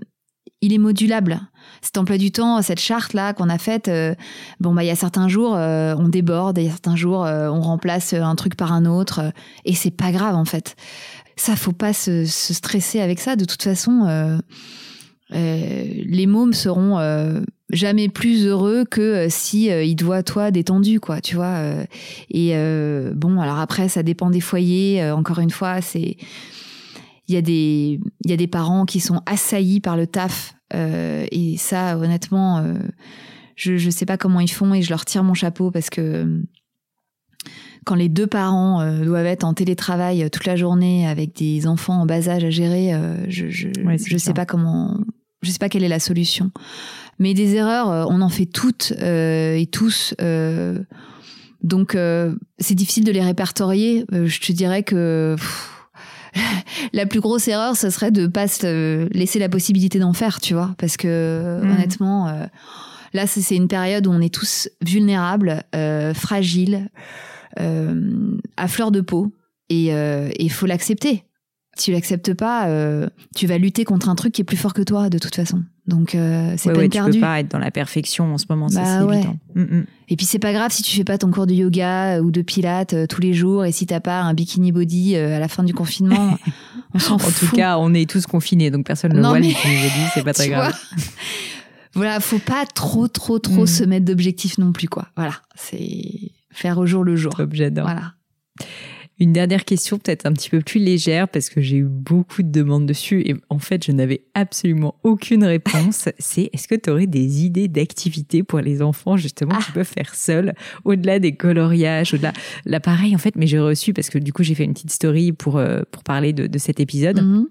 il est modulable cet emploi du temps, cette charte là qu'on a faite, euh, bon bah il y a certains jours euh, on déborde, il y a certains jours euh, on remplace un truc par un autre et c'est pas grave en fait. Ça faut pas se, stresser avec ça. De toute façon, les mômes seront jamais plus heureux que si ils te voient toi détendu quoi, tu vois. et bon alors après ça dépend des foyers. encore une fois c'est il y a des il y a des parents qui sont assaillis par le taf euh, et ça, honnêtement, euh, je ne sais pas comment ils font et je leur tire mon chapeau parce que euh, quand les deux parents doivent être en télétravail toute la journée avec des enfants en bas âge à gérer, je je, je sais pas comment, je sais pas quelle est la solution. Mais des erreurs, on en fait toutes et tous. donc c'est difficile de les répertorier. je te dirais que la plus grosse erreur, ce serait de pas se laisser la possibilité d'en faire, tu vois, parce que mm. honnêtement, euh, là, c'est une période où on est tous vulnérables, euh, fragiles, euh, à fleur de peau, et il faut l'accepter. Si tu l'acceptes pas, tu vas lutter contre un truc qui est plus fort que toi, de toute façon. Donc euh, c'est pas perdu. Tu peux pas être dans la perfection en ce moment, ça bah c'est évident. Mm, mm. Et puis c'est pas grave si tu fais pas ton cours de yoga ou de pilates euh, tous les jours et si t'as pas un bikini body euh, à la fin du confinement, on s'en fout. En tout cas, on est tous confinés, donc personne ne voit mais... le bikini body, c'est pas très grave. voilà, faut pas trop trop trop mm. se mettre d'objectifs non plus quoi. Voilà, c'est faire au jour le jour. J'adore. Voilà. Une dernière question, peut-être un petit peu plus légère, parce que j'ai eu beaucoup de demandes dessus et en fait, je n'avais absolument aucune réponse. C'est est-ce que tu aurais des idées d'activités pour les enfants, justement, qui ah. peuvent faire seuls, au-delà des coloriages, au-delà. L'appareil, en fait, mais j'ai reçu, parce que du coup, j'ai fait une petite story pour, euh, pour parler de, de cet épisode. Mhm.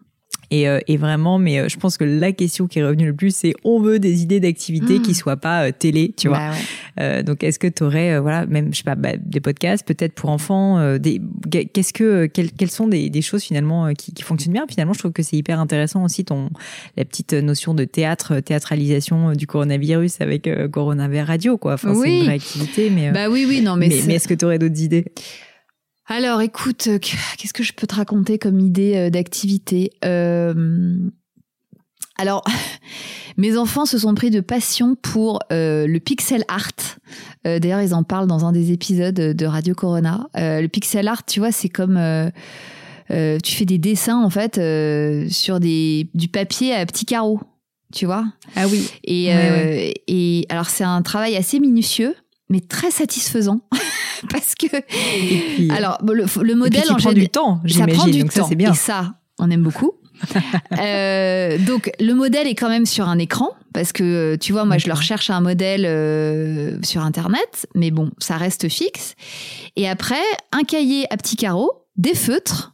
Et, euh, et, vraiment, mais euh, je pense que la question qui est revenue le plus, c'est on veut des idées d'activités qui qui mmh. soient pas euh, télé, tu vois. Euh, donc, est-ce que tu aurais, voilà, même, je sais pas, bah, des podcasts, peut-être pour enfants, des, qu'est-ce que, quelles, quelles sont des, des, choses finalement qui, qui, fonctionnent bien? Finalement, je trouve que c'est hyper intéressant aussi ton, la petite notion de théâtre, théâtralisation du coronavirus avec Coronavirus Radio, quoi. Enfin, oui. c'est une vraie activité, mais. bah oui, oui, non, mais. Mais, mais est-ce que tu aurais d'autres idées? Alors, écoute, euh, qu'est-ce que je peux te raconter comme idée euh, d'activité euh, Alors, mes enfants se sont pris de passion pour le pixel art. D'ailleurs, ils en parlent dans un des épisodes de Radio Corona. le pixel art, tu vois, c'est comme tu fais des dessins en fait sur des du papier à petits carreaux, tu vois Ah oui. Et, et alors c'est un travail assez minutieux, mais très satisfaisant. parce que alors le, modèle en prend du temps, ça prend du donc temps. Ça, bien. Et ça, on aime beaucoup. euh, donc le modèle est quand même sur un écran parce que tu vois moi je leur cherche un modèle euh, sur internet mais bon ça reste fixe et après un cahier à petits carreaux des feutres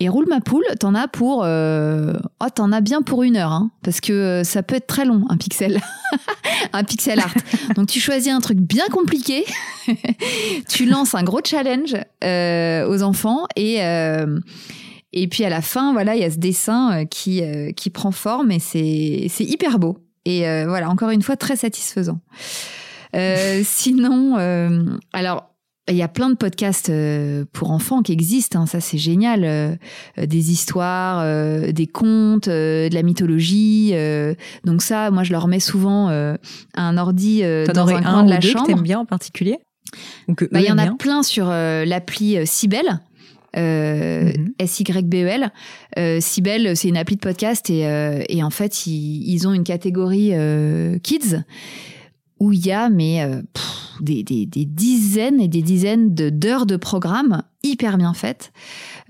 et roule ma poule, t'en as pour, euh... oh, t'en as bien pour une heure, hein, parce que euh, ça peut être très long un pixel, un pixel art. Donc tu choisis un truc bien compliqué, tu lances un gros challenge euh, aux enfants et et puis à la fin, voilà, il y a ce dessin qui qui prend forme et c'est c'est hyper beau et voilà encore une fois très satisfaisant. sinon, alors il y a plein de podcasts euh, pour enfants qui existent, hein, ça c'est génial. Euh, euh, des histoires, des contes, de la mythologie. donc ça, moi je leur mets souvent un ordi dans un coin de la chambre. T'aimes bien en particulier bah, Il y en a plein sur l'appli Cybelle. Euh, mhm. S-Y-B-E-L. Cybelle, c'est une appli de podcast et, et en fait, ils, ils, ont une catégorie kids où il y a mais euh, des, des, des, dizaines et des dizaines d'heures de, programmes hyper bien faites.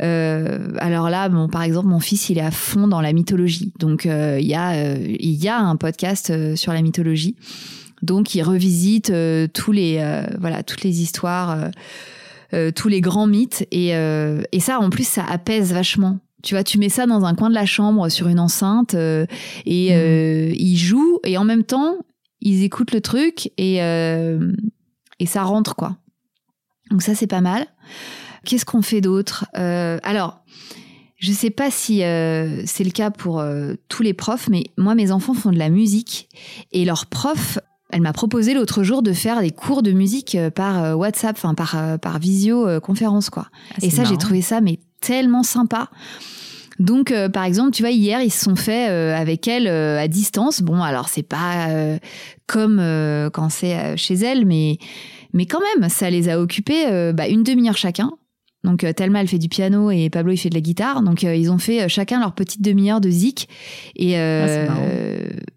Euh, alors là, bon, par exemple, mon fils, il est à fond dans la mythologie. Donc, euh, il, y a, euh, il y a un podcast sur la mythologie. Donc, il revisite tous les, voilà, toutes les histoires, tous les grands mythes. Et, et ça, en plus, ça apaise vachement. Tu vois, tu mets ça dans un coin de la chambre sur une enceinte et mmh. il joue et en même temps, ils écoutent le truc et, euh, et ça rentre, quoi. Donc ça, c'est pas mal. Qu'est-ce qu'on fait d'autre? Euh, Alors, je sais pas si euh, c'est le cas pour tous les profs, mais moi, mes enfants font de la musique et leurs profs elle m'a proposé l'autre jour de faire des cours de musique par WhatsApp, enfin par par visioconférence quoi. Ah, Et ça, j'ai trouvé ça mais tellement sympa. Donc, euh, par exemple, tu vois, hier, ils se sont fait euh, avec elle euh, à distance. Bon, alors c'est pas euh, comme quand c'est chez elle, mais mais quand même, ça les a occupés bah, une demi-heure chacun. Donc euh, Thelma elle fait du piano et Pablo il fait de la guitare. Donc euh, ils ont fait euh, chacun leur petite demi-heure de zik et euh, Ah,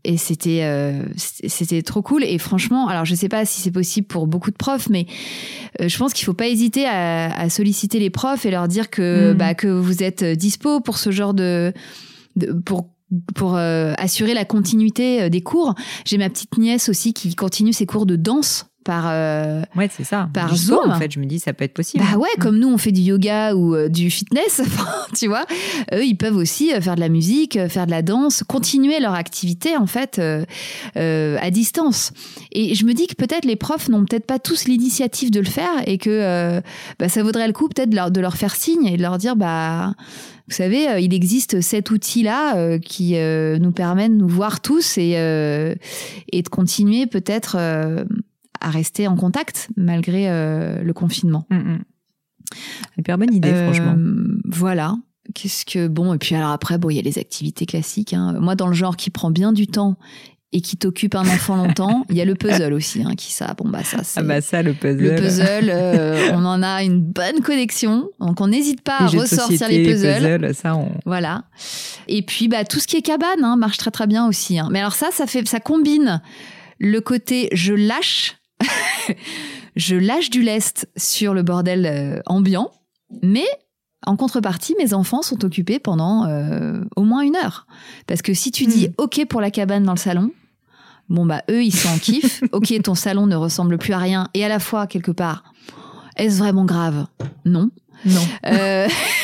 et c'était euh, c'était trop cool et franchement alors je sais pas si c'est possible pour beaucoup de profs mais je pense qu'il faut pas hésiter à, à solliciter les profs et leur dire que Mhm. bah que vous êtes dispo pour ce genre de, de pour pour euh, assurer la continuité euh, des cours. J'ai ma petite nièce aussi qui continue ses cours de danse par euh, Ouais, c'est ça. Par Du sport, Zoom. en fait, je me dis, ça peut être possible. bah ouais, comme nous on fait du yoga ou euh, du fitness, tu vois, eux ils peuvent aussi euh, faire de la musique, euh, faire de la danse, continuer leur activité en fait euh, à distance. Et je me dis que peut-être les profs n'ont peut-être pas tous l'initiative de le faire et que bah, ça vaudrait le coup peut-être de leur, de leur faire signe et de leur dire bah vous savez, il existe cet outil-là euh, qui euh, nous permet de nous voir tous et, euh, et de continuer peut-être à rester en contact malgré euh, le confinement. Mm, mm. Hyper bonne idée, Euh, franchement. Voilà. Qu'est-ce que bon et puis alors après bon il y a les activités classiques. hein. Moi dans le genre qui prend bien du temps et qui t'occupe un enfant longtemps, il y a le puzzle aussi hein, qui ça bon bah ça c'est Ah bah ça, le puzzle. le puzzle. euh, on en a une bonne connexion donc on n'hésite pas à Les ressortir société, les puzzles. puzzles, ça, on... Voilà. Et puis bah tout ce qui est cabane hein, marche très très bien aussi. Mais alors ça, ça fait, ça combine le côté je lâche, je lâche du lest sur le bordel euh, ambiant, mais en contrepartie, mes enfants sont occupés pendant euh, au moins une heure. Parce que si tu dis OK pour la cabane dans le salon, bon bah eux ils sont en kiff. OK, ton salon ne ressemble plus à rien et à la fois quelque part, est-ce vraiment grave? Non. Non. Euh,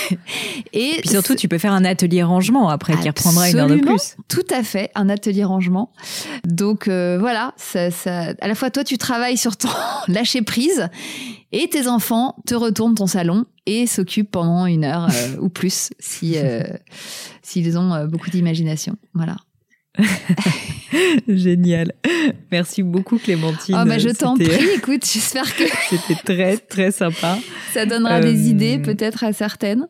et Puis surtout, tu peux faire un atelier rangement après qui reprendra une heure de plus. Tout à fait, un atelier rangement. Donc euh, voilà, ça, ça, à la fois toi tu travailles sur ton lâcher prise et tes enfants te retournent ton salon et s'occupent pendant une heure euh, ou plus si euh, s'ils ont beaucoup d'imagination. Voilà. Génial. Merci beaucoup, Clémentine. Oh bah je t'en prie, écoute, j'espère que C'était très, très sympa. ça donnera Euh, des idées peut-être à certaines.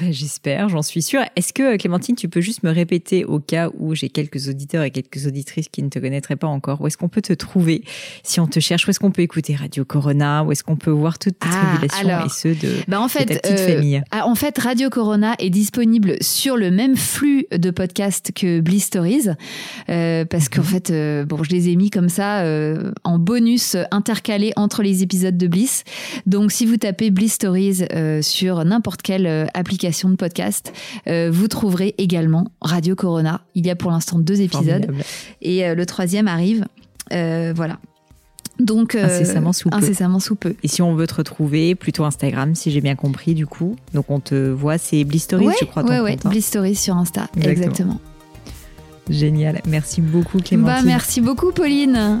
Ouais, J'espère, j'en suis sûre. Est-ce que, Clémentine, tu peux juste me répéter au cas où j'ai quelques auditeurs et quelques auditrices qui ne te connaîtraient pas encore, où est-ce qu'on peut te trouver si on te cherche Où est-ce qu'on peut écouter Radio Corona Où est-ce qu'on peut voir toutes tes Ah, tribulations alors, et ceux de, Bah en de fait, ta petite euh, famille? Ah, En fait, Radio Corona est disponible sur le même flux de podcasts que Bliss Stories, euh, parce qu'en Mhm. fait, euh, bon, je les ai mis comme ça euh, en bonus intercalés entre les épisodes de Bliss. Donc, si vous tapez Bliss Stories sur n'importe quelle application de podcast, vous trouverez également Radio Corona. Il y a pour l'instant deux épisodes Formidable. et le troisième arrive. Voilà. Donc, euh, Incessamment sous peu. incessamment sous peu. Et si on veut te retrouver, plutôt Instagram, si j'ai bien compris, du coup. Donc on te voit, c'est Bliss Stories, ouais, je crois, ton ouais, ouais, compte, hein. Bliss Stories sur Insta, Exactement. exactement. Génial. Merci beaucoup, Clémentine. Bah, merci beaucoup, Pauline.